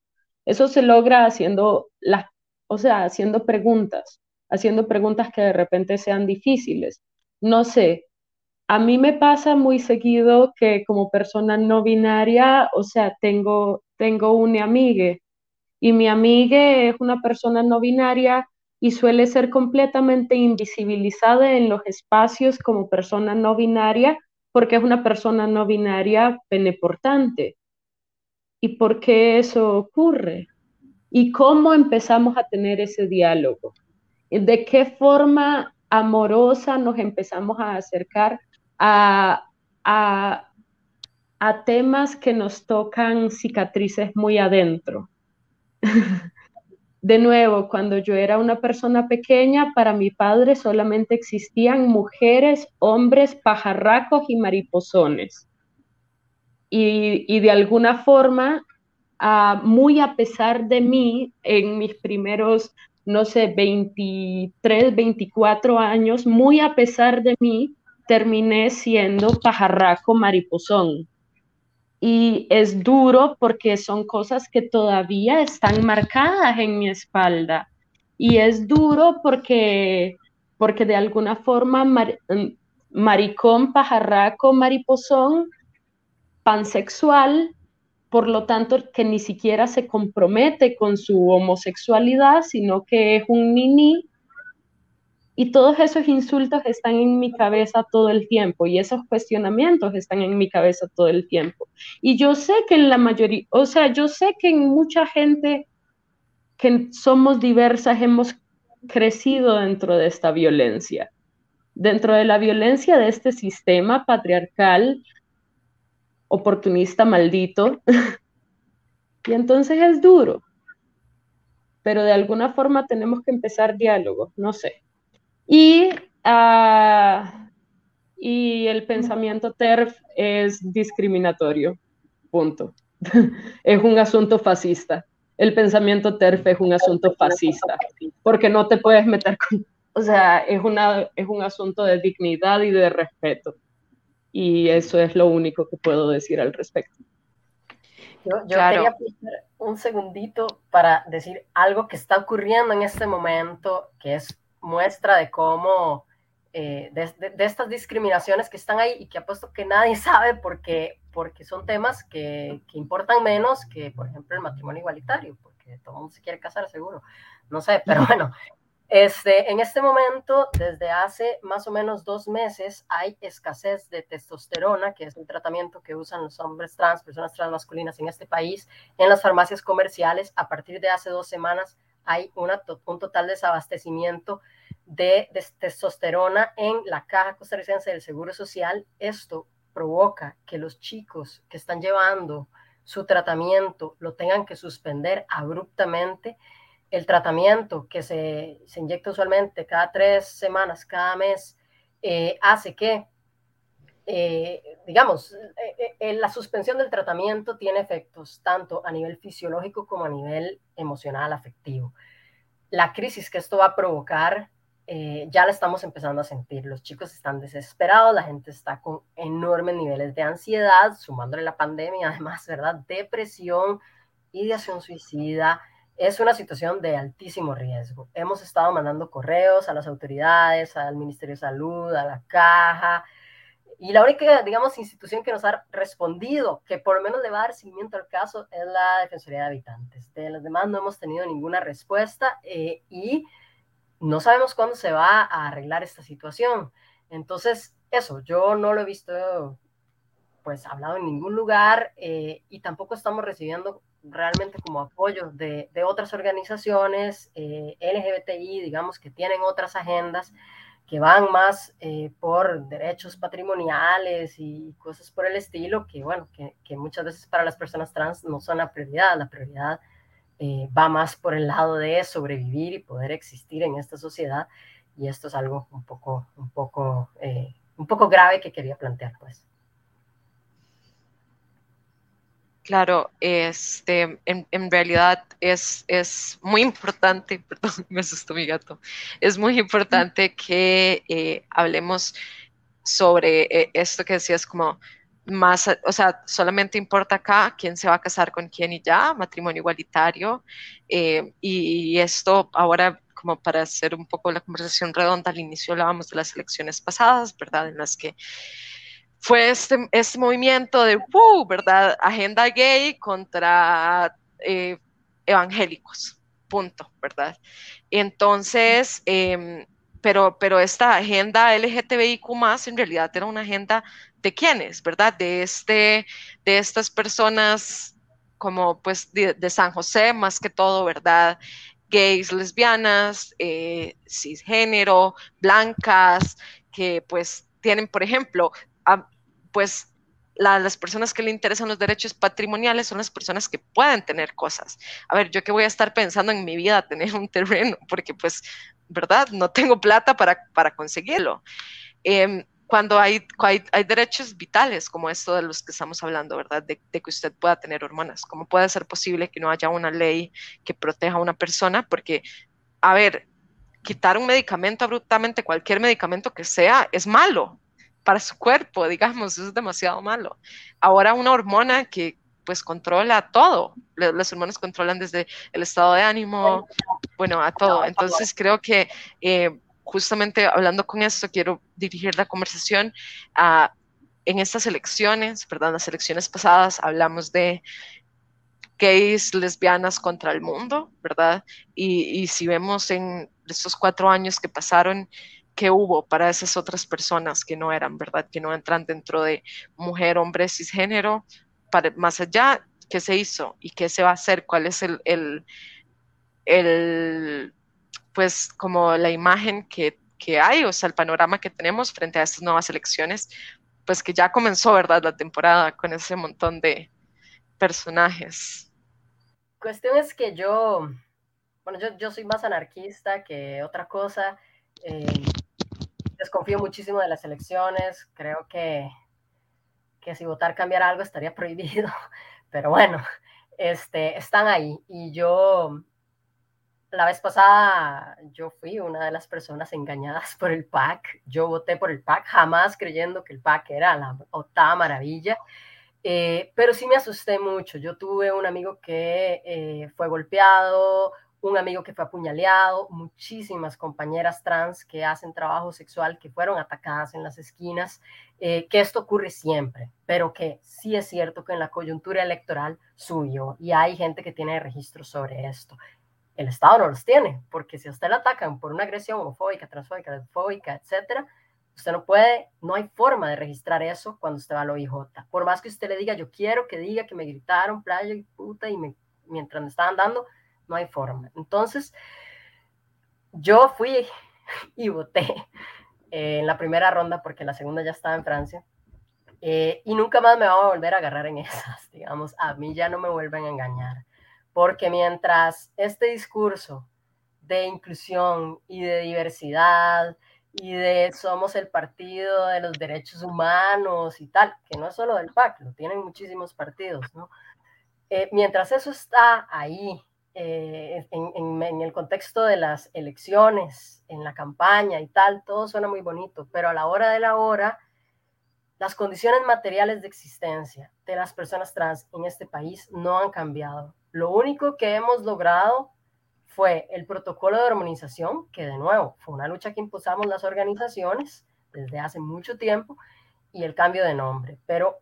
Eso se logra haciendo las, o sea, haciendo preguntas, haciendo preguntas que de repente sean difíciles. No sé, a mí me pasa muy seguido que como persona no binaria, o sea, tengo, tengo una amiga y mi amiga es una persona no binaria y suele ser completamente invisibilizada en los espacios como persona no binaria porque es una persona no binaria peneportante. ¿Y por qué eso ocurre? ¿Y cómo empezamos a tener ese diálogo? ¿De qué forma amorosa nos empezamos a acercar a, a, temas que nos tocan cicatrices muy adentro. De nuevo, cuando yo era una persona pequeña, para mi padre solamente existían mujeres, hombres, pajarracos y mariposones. Y, de alguna forma, muy a pesar de mí, en mis primeros, no sé, 23, 24 años, muy a pesar de mí, terminé siendo pajarraco mariposón. Y es duro porque son cosas que todavía están marcadas en mi espalda. Y es duro porque, porque de alguna forma mm, maricón, pajarraco, mariposón, pansexual, por lo tanto que ni siquiera se compromete con su homosexualidad, sino que es un mini y todos esos insultos están en mi cabeza todo el tiempo y esos cuestionamientos están en mi cabeza todo el tiempo. Y yo sé que en la mayoría, o sea, yo sé que en mucha gente que somos diversas hemos crecido dentro de esta violencia, dentro de la violencia de este sistema patriarcal, oportunista maldito. y entonces es duro. Pero de alguna forma tenemos que empezar diálogo, no sé. Y, uh, y el pensamiento TERF es discriminatorio, punto. es un asunto fascista. El pensamiento TERF es un asunto fascista, porque no te puedes meter con... O sea, es, una, es un asunto de dignidad y de respeto. Y eso es lo único que puedo decir al respecto. Yo, yo quería un segundito para decir algo que está ocurriendo en este momento, que es muestra de cómo, eh, de, estas discriminaciones que están ahí y que apuesto que nadie sabe porque, porque son temas que, que, importan menos que, por ejemplo, el matrimonio igualitario, porque todo el mundo se quiere casar seguro, no sé, pero bueno. Este, en este momento, desde hace más o menos dos meses, hay escasez de testosterona, que es un tratamiento que usan los hombres trans, personas transmasculinas en este país, en las farmacias comerciales. A partir de hace dos semanas hay un total desabastecimiento de, testosterona en la caja costarricense del Seguro Social. Esto provoca que los chicos que están llevando su tratamiento lo tengan que suspender abruptamente. El tratamiento que se, se inyecta usualmente cada tres semanas, cada mes, eh, hace que, eh, digamos, eh, la suspensión del tratamiento tiene efectos tanto a nivel fisiológico como a nivel emocional, afectivo. La crisis que esto va a provocar eh, ya la estamos empezando a sentir. Los chicos están desesperados, la gente está con enormes niveles de ansiedad, sumándole la pandemia, además, ¿verdad? Depresión, ideación suicida. Es una situación de altísimo riesgo. Hemos estado mandando correos a las autoridades, al Ministerio de Salud, a la Caja, y la única, digamos, institución que nos ha respondido, que por lo menos le va a dar seguimiento al caso, es la Defensoría de Habitantes. De las demás no hemos tenido ninguna respuesta eh, y no sabemos cuándo se va a arreglar esta situación. Entonces, eso, yo no lo he visto, pues, hablado en ningún lugar eh, y tampoco estamos recibiendo realmente como apoyo de, otras organizaciones eh, LGBTI, digamos, que tienen otras agendas que van más eh, por derechos patrimoniales y cosas por el estilo, que bueno, que, que, muchas veces para las personas trans no son la prioridad, la prioridad eh, va más por el lado de sobrevivir y poder existir en esta sociedad. Y esto es algo un poco, un poco, eh, un poco grave que quería plantear, pues. Claro, este, en, en, realidad es, es muy importante, perdón, me asustó mi gato, es muy importante que eh, hablemos sobre esto que decías como más, o sea, solamente importa acá quién se va a casar con quién y ya, matrimonio igualitario. Eh, y, esto ahora, como para hacer un poco la conversación redonda, al inicio hablábamos de las elecciones pasadas, ¿verdad? En las que fue este, este movimiento de, ¿verdad? Agenda gay contra eh, evangélicos, punto, ¿verdad? Entonces, em, pero, pero esta agenda LGTBIQ en realidad era una agenda de quiénes, ¿verdad? De, este, de estas personas como pues de, San José más que todo, ¿verdad? Gays, lesbianas, eh, cisgénero, blancas, que pues tienen, por ejemplo, pues las personas que le interesan los derechos patrimoniales son las personas que pueden tener cosas. A ver, yo que voy a estar pensando en mi vida tener un terreno, porque pues, ¿verdad? No tengo plata para, para conseguirlo. Em, cuando hay, hay, derechos vitales como esto de los que estamos hablando, ¿verdad? De, que usted pueda tener hormonas. ¿Cómo puede ser posible que no haya una ley que proteja a una persona? Porque, a ver, quitar un medicamento abruptamente, cualquier medicamento que sea, es malo para su cuerpo, digamos, es demasiado malo. Ahora una hormona que pues controla todo. Las hormonas controlan desde el estado de ánimo, bueno, a todo. Entonces creo que eh, justamente hablando con esto, quiero dirigir la conversación a, en estas elecciones, perdón, las elecciones pasadas hablamos de gays, lesbianas contra el mundo, ¿verdad? Y, si vemos en estos cuatro años que pasaron, ¿qué hubo para esas otras personas que no eran, ¿verdad? Que no entran dentro de mujer, hombre, cisgénero, para, más allá, ¿qué se hizo y qué se va a hacer? ¿Cuál es el, el, el pues como la imagen que, que, hay, o sea, el panorama que tenemos frente a estas nuevas elecciones, pues que ya comenzó, ¿verdad? La temporada con ese montón de personajes. Cuestión es que yo, bueno, yo, yo soy más anarquista que otra cosa. Eh, desconfío muchísimo de las elecciones. Creo que, que si votar cambiara algo estaría prohibido. Pero bueno, este, están ahí. Y yo la vez pasada yo fui una de las personas engañadas por el PAC. Yo voté por el PAC, jamás creyendo que el PAC era la octava maravilla. Eh, pero sí me asusté mucho. Yo tuve un amigo que eh, fue golpeado, un amigo que fue apuñaleado, muchísimas compañeras trans que hacen trabajo sexual que fueron atacadas en las esquinas, eh, que esto ocurre siempre, pero que sí es cierto que en la coyuntura electoral subió y hay gente que tiene registros sobre esto el Estado no los tiene, porque si a usted le atacan por una agresión homofóbica, transfóbica, lesbofóbica, etcétera, usted no puede, no hay forma de registrar eso cuando usted va al OIJ. Por más que usted le diga, yo quiero que diga que me gritaron playa y puta y mientras me estaban dando, no hay forma. Entonces, yo fui y voté eh, en la primera ronda porque la segunda ya estaba en Francia. Eh, y nunca más me van a volver a agarrar en esas, digamos, a mí ya no me vuelven a engañar, porque mientras este discurso de inclusión y de diversidad y de somos el partido de los derechos humanos y tal, que no es solo del PAC, lo tienen muchísimos partidos, ¿no? Eh, mientras eso está ahí, eh, en, el contexto de las elecciones, en la campaña y tal, todo suena muy bonito, pero a la hora de la hora, las condiciones materiales de existencia de las personas trans en este país no han cambiado. Lo único que hemos logrado fue el protocolo de armonización, que de nuevo fue una lucha que impulsamos las organizaciones desde hace mucho tiempo, y el cambio de nombre. Pero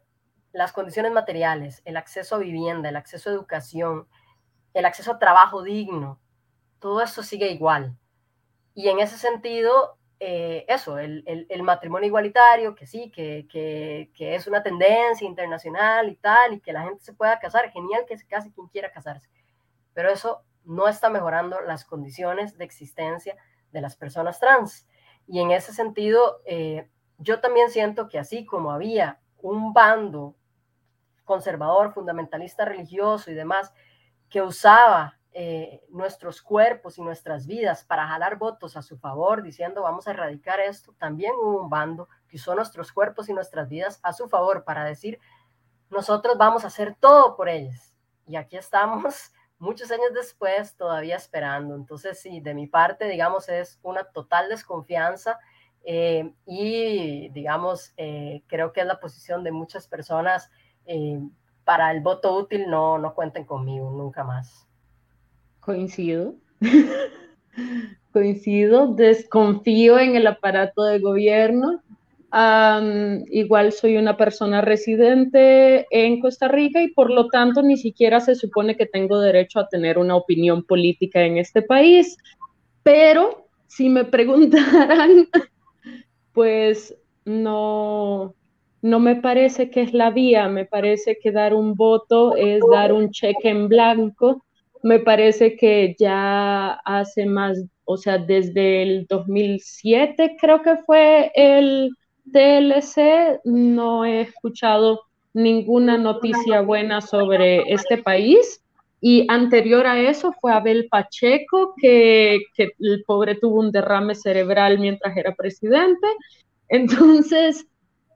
las condiciones materiales, el acceso a vivienda, el acceso a educación, el acceso a trabajo digno, todo esto sigue igual. Y en ese sentido, eh, eso, el, matrimonio igualitario, que sí, que, que, es una tendencia internacional y tal, y que la gente se pueda casar, genial que se case quien quiera casarse, pero eso no está mejorando las condiciones de existencia de las personas trans. Y en ese sentido, eh, yo también siento que así como había un bando conservador, fundamentalista religioso y demás, que usaba eh, nuestros cuerpos y nuestras vidas para jalar votos a su favor, diciendo vamos a erradicar esto, también hubo un bando que usó nuestros cuerpos y nuestras vidas a su favor para decir nosotros vamos a hacer todo por ellos. Y aquí estamos muchos años después todavía esperando. Entonces, sí, de mi parte, digamos, es una total desconfianza eh, y, digamos, eh, creo que es la posición de muchas personas para el voto útil no, no cuenten conmigo nunca más. Coincido. Coincido, desconfío en el aparato de gobierno. igual soy una persona residente en Costa Rica y por lo tanto ni siquiera se supone que tengo derecho a tener una opinión política en este país. Pero si me preguntaran, pues no, no me parece que es la vía, me parece que dar un voto es dar un cheque en blanco. Me parece que ya hace más, o sea, desde el 2007 creo que fue el TLC, no he escuchado ninguna noticia buena sobre este país. Y anterior a eso fue Abel Pacheco, que, el pobre tuvo un derrame cerebral mientras era presidente. Entonces,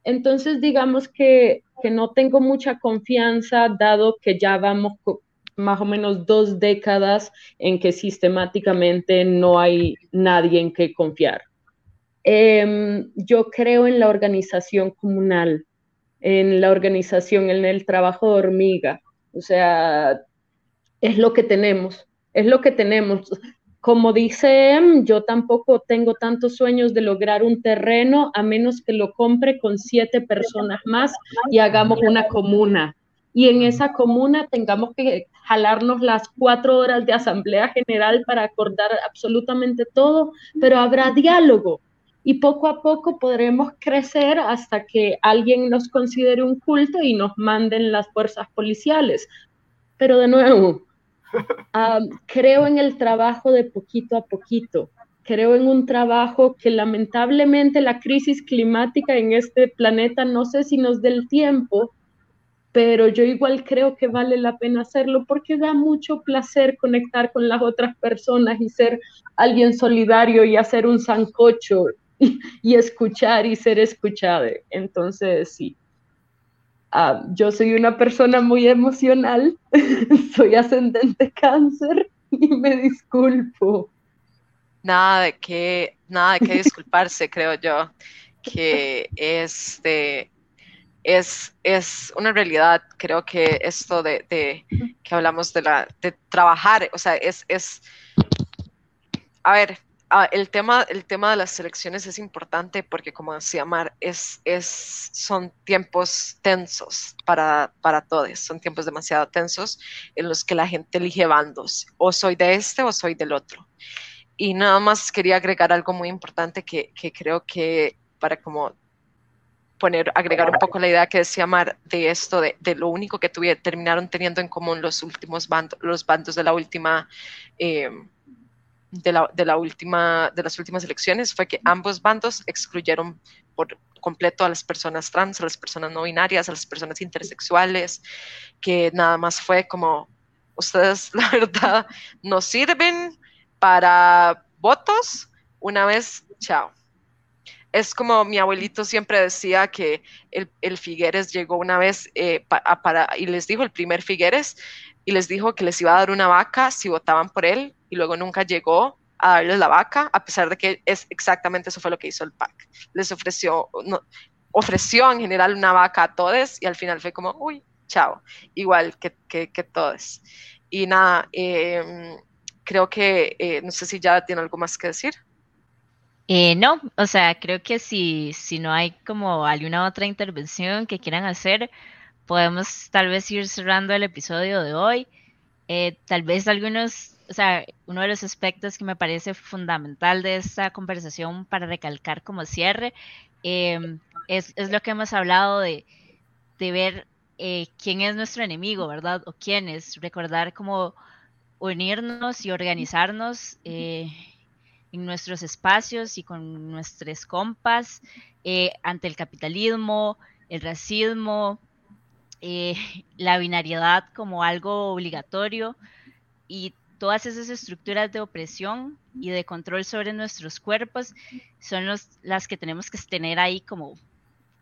entonces, digamos que, no tengo mucha confianza, dado que ya vamos más o menos dos décadas en que sistemáticamente no hay nadie en que confiar. Em, yo creo en la organización comunal, en la organización, en el trabajo de hormiga. O sea, es lo que tenemos, es lo que tenemos como dice Em, yo tampoco tengo tantos sueños de lograr un terreno a menos que lo compre con siete personas más y hagamos una comuna. Y en esa comuna tengamos que jalarnos las cuatro horas de asamblea general para acordar absolutamente todo, pero habrá diálogo y poco a poco podremos crecer hasta que alguien nos considere un culto y nos manden las fuerzas policiales. Pero de nuevo, creo en el trabajo de poquito a poquito. Creo en un trabajo que lamentablemente la crisis climática en este planeta, no sé si nos dé el tiempo, pero yo igual creo que vale la pena hacerlo porque da mucho placer conectar con las otras personas y ser alguien solidario y hacer un sancocho y, y escuchar y ser escuchado. Entonces, sí, Ah, yo soy una persona muy emocional, soy ascendente cáncer y me disculpo. Nada de que, nada de que disculparse, creo yo, que este es, es una realidad. Creo que esto de, de que hablamos de la de trabajar, o sea, es, es a ver, Ah, el, tema, el tema de las elecciones es importante porque, como decía Mar, es, es, son tiempos tensos para, para todos, son tiempos demasiado tensos en los que la gente elige bandos, o soy de este o soy del otro. Y nada más quería agregar algo muy importante que, que creo que para como poner, agregar un poco la idea que decía Mar de esto, de, de lo único que terminaron teniendo en común los últimos bandos, los bandos de la última... Eh, de, la, última, de las últimas elecciones fue que ambos bandos excluyeron por completo a las personas trans, a las personas no binarias, a las personas intersexuales, que nada más fue como, ustedes la verdad no sirven para votos, una vez, chao. Es como mi abuelito siempre decía que el, el Figueres llegó una vez eh, para, y les dijo, el primer Figueres, y les dijo que les iba a dar una vaca si votaban por él, y luego nunca llegó a darles la vaca, a pesar de que es exactamente eso fue lo que hizo el PAC. Les ofreció, no, ofreció en general una vaca a todos y al final fue como, uy, chao, igual que, que, todos. Y nada, eh, creo que, eh, no sé si ya tiene algo más que decir. Eh, no, o sea, creo que si, si no hay como alguna otra intervención que quieran hacer, podemos tal vez ir cerrando el episodio de hoy. Eh, tal vez algunos, o sea, uno de los aspectos que me parece fundamental de esta conversación para recalcar como cierre em, es, es, lo que hemos hablado de, de ver eh, quién es nuestro enemigo, ¿verdad? O quién es, recordar cómo unirnos y organizarnos eh, en nuestros espacios y con nuestros compas eh, ante el capitalismo, el racismo, la binariedad como algo obligatorio y todas esas estructuras de opresión y de control sobre nuestros cuerpos son los, las que tenemos que tener ahí como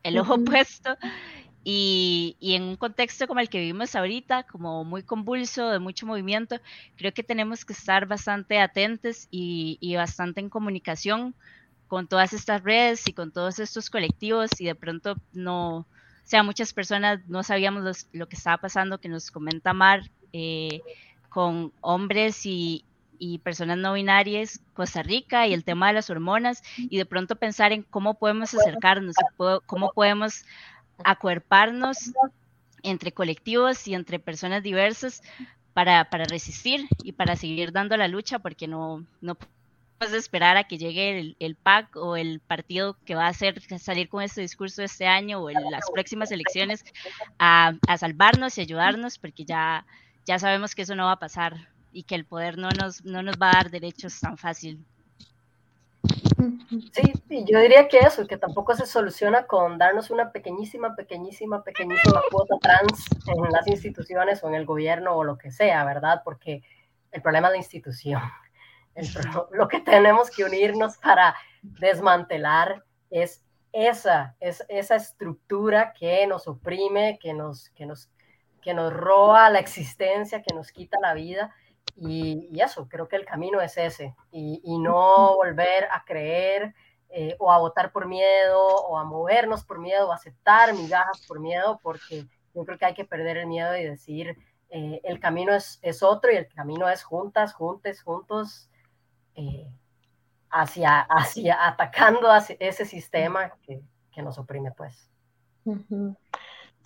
el ojo puesto. Y, en un contexto como el que vivimos ahorita, como muy convulso, de mucho movimiento, creo que tenemos que estar bastante atentos y, bastante en comunicación con todas estas redes y con todos estos colectivos. Y de pronto no, o sea, muchas personas no sabíamos lo que estaba pasando, que nos comenta Mar, eh, con hombres y, y personas no binarias, Costa Rica y el tema de las hormonas y de pronto pensar en cómo podemos acercarnos, cómo podemos acuerparnos entre colectivos y entre personas diversas para, para, resistir y para seguir dando la lucha, porque no, no podemos esperar a que llegue el, el, PAC o el partido que va a hacer salir con este discurso este año o en las próximas elecciones a, a salvarnos y ayudarnos, porque ya, ya sabemos que eso no va a pasar y que el poder no nos, no nos va a dar derechos tan fácil. Sí, yo diría que eso, que tampoco se soluciona con darnos una pequeñísima, pequeñísima, pequeñísima cuota trans en las instituciones o en el gobierno o lo que sea, ¿verdad? Porque el problema es la institución. El, lo que tenemos que unirnos para desmantelar es esa, es esa estructura que nos oprime, que nos, que nos, que nos roba la existencia, que nos quita la vida. Y, eso, creo que el camino es ese, y, no volver a creer eh, o a votar por miedo o a movernos por miedo o aceptar migajas por miedo, porque yo creo que hay que perder el miedo y decir, eh, el camino es, es, otro y el camino es juntas, juntes, juntos, eh, hacia, hacia, atacando hacia ese sistema que, que nos oprime, pues.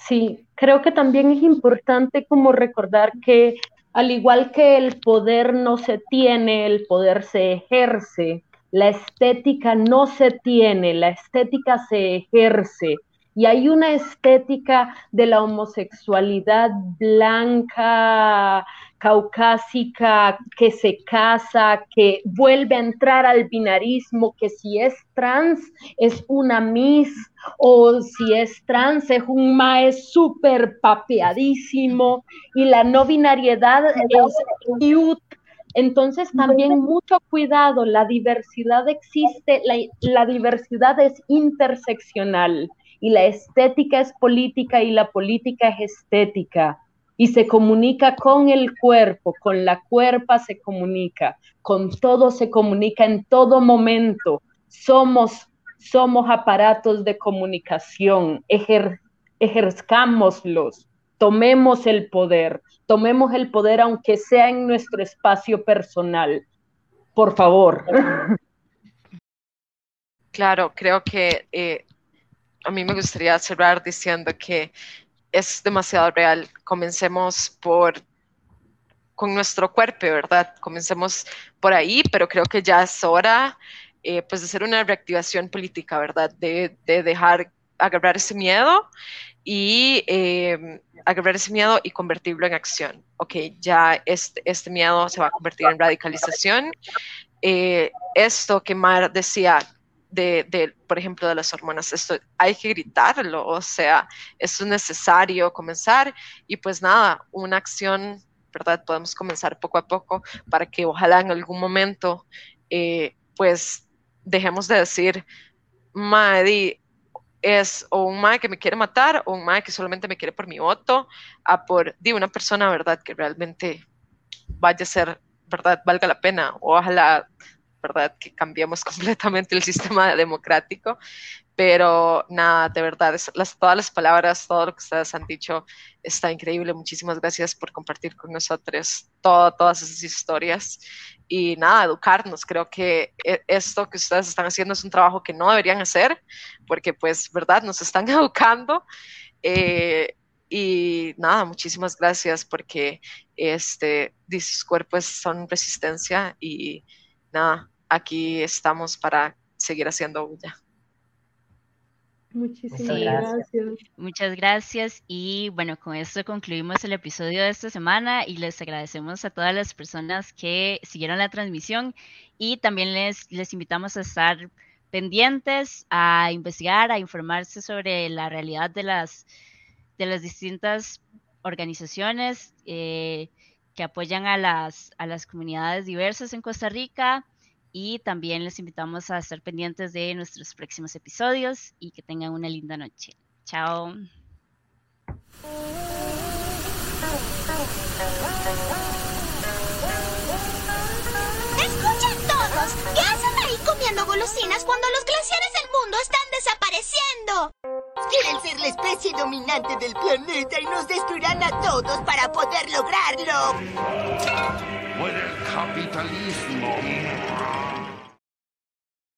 Sí, creo que también es importante como recordar que al igual que el poder no se tiene, el poder se ejerce. La estética no se tiene, la estética se ejerce. Y hay una estética de la homosexualidad blanca, caucásica, que se casa, que vuelve a entrar al binarismo, que si es trans es una miss, o si es trans es un mae súper papeadísimo, y la no binariedad es cute. Entonces también mucho cuidado, la diversidad existe, la, la diversidad es interseccional y la estética es política y la política es estética y se comunica con el cuerpo, con la cuerpa se comunica, con todo se comunica en todo momento. Somos, somos aparatos de comunicación, ejer, ejerzcámoslos, tomemos el poder, tomemos el poder aunque sea en nuestro espacio personal. Por favor. Claro, creo que eh, a mí me gustaría cerrar diciendo que es demasiado real. Comencemos por con nuestro cuerpo, ¿verdad? Comencemos por ahí, pero creo que ya es hora eh, pues de hacer una reactivación política, ¿verdad? De, de dejar agarrar ese miedo y eh, agarrar ese miedo y convertirlo en acción. Ok, ya este, este miedo se va a convertir en radicalización eh, esto que Mar decía, de, por ejemplo, de las hormonas. Esto hay que gritarlo, o sea, es necesario comenzar y pues nada, una acción, ¿verdad? Podemos comenzar poco a poco para que ojalá en algún momento, eh, pues, dejemos de decir, Maddy es o un mae que me quiere matar o un mae que solamente me quiere por mi voto, a por de una persona, ¿verdad? Que realmente vaya a ser, ¿verdad? Valga la pena. Ojalá ¿verdad? Que cambiamos completamente el sistema democrático, pero nada, de verdad, las, todas las palabras, todo lo que ustedes han dicho está increíble. Muchísimas gracias por compartir con nosotros todas esas historias y nada, educarnos. Creo que e, esto que ustedes están haciendo es un trabajo que no deberían hacer, porque pues, ¿verdad? Nos están educando. Eh, y nada, muchísimas gracias porque este, sus cuerpos son resistencia y nada, aquí estamos para seguir haciendo bulla. Muchísimas gracias. Muchas gracias y bueno, con esto concluimos el episodio de esta semana y les agradecemos a todas las personas que siguieron la transmisión y también les, les invitamos a estar pendientes, a investigar, a informarse sobre la realidad de las, de las distintas organizaciones eh, que apoyan a las, a las comunidades diversas en Costa Rica y también les invitamos a estar pendientes de nuestros próximos episodios y que tengan una linda noche. Chao. Escuchen todos, ¿qué hacen ahí comiendo golosinas cuando los glaciares del mundo están desapareciendo? Quieren ser la especie dominante del planeta y nos destruirán a todos para poder lograrlo. Por el capitalismo.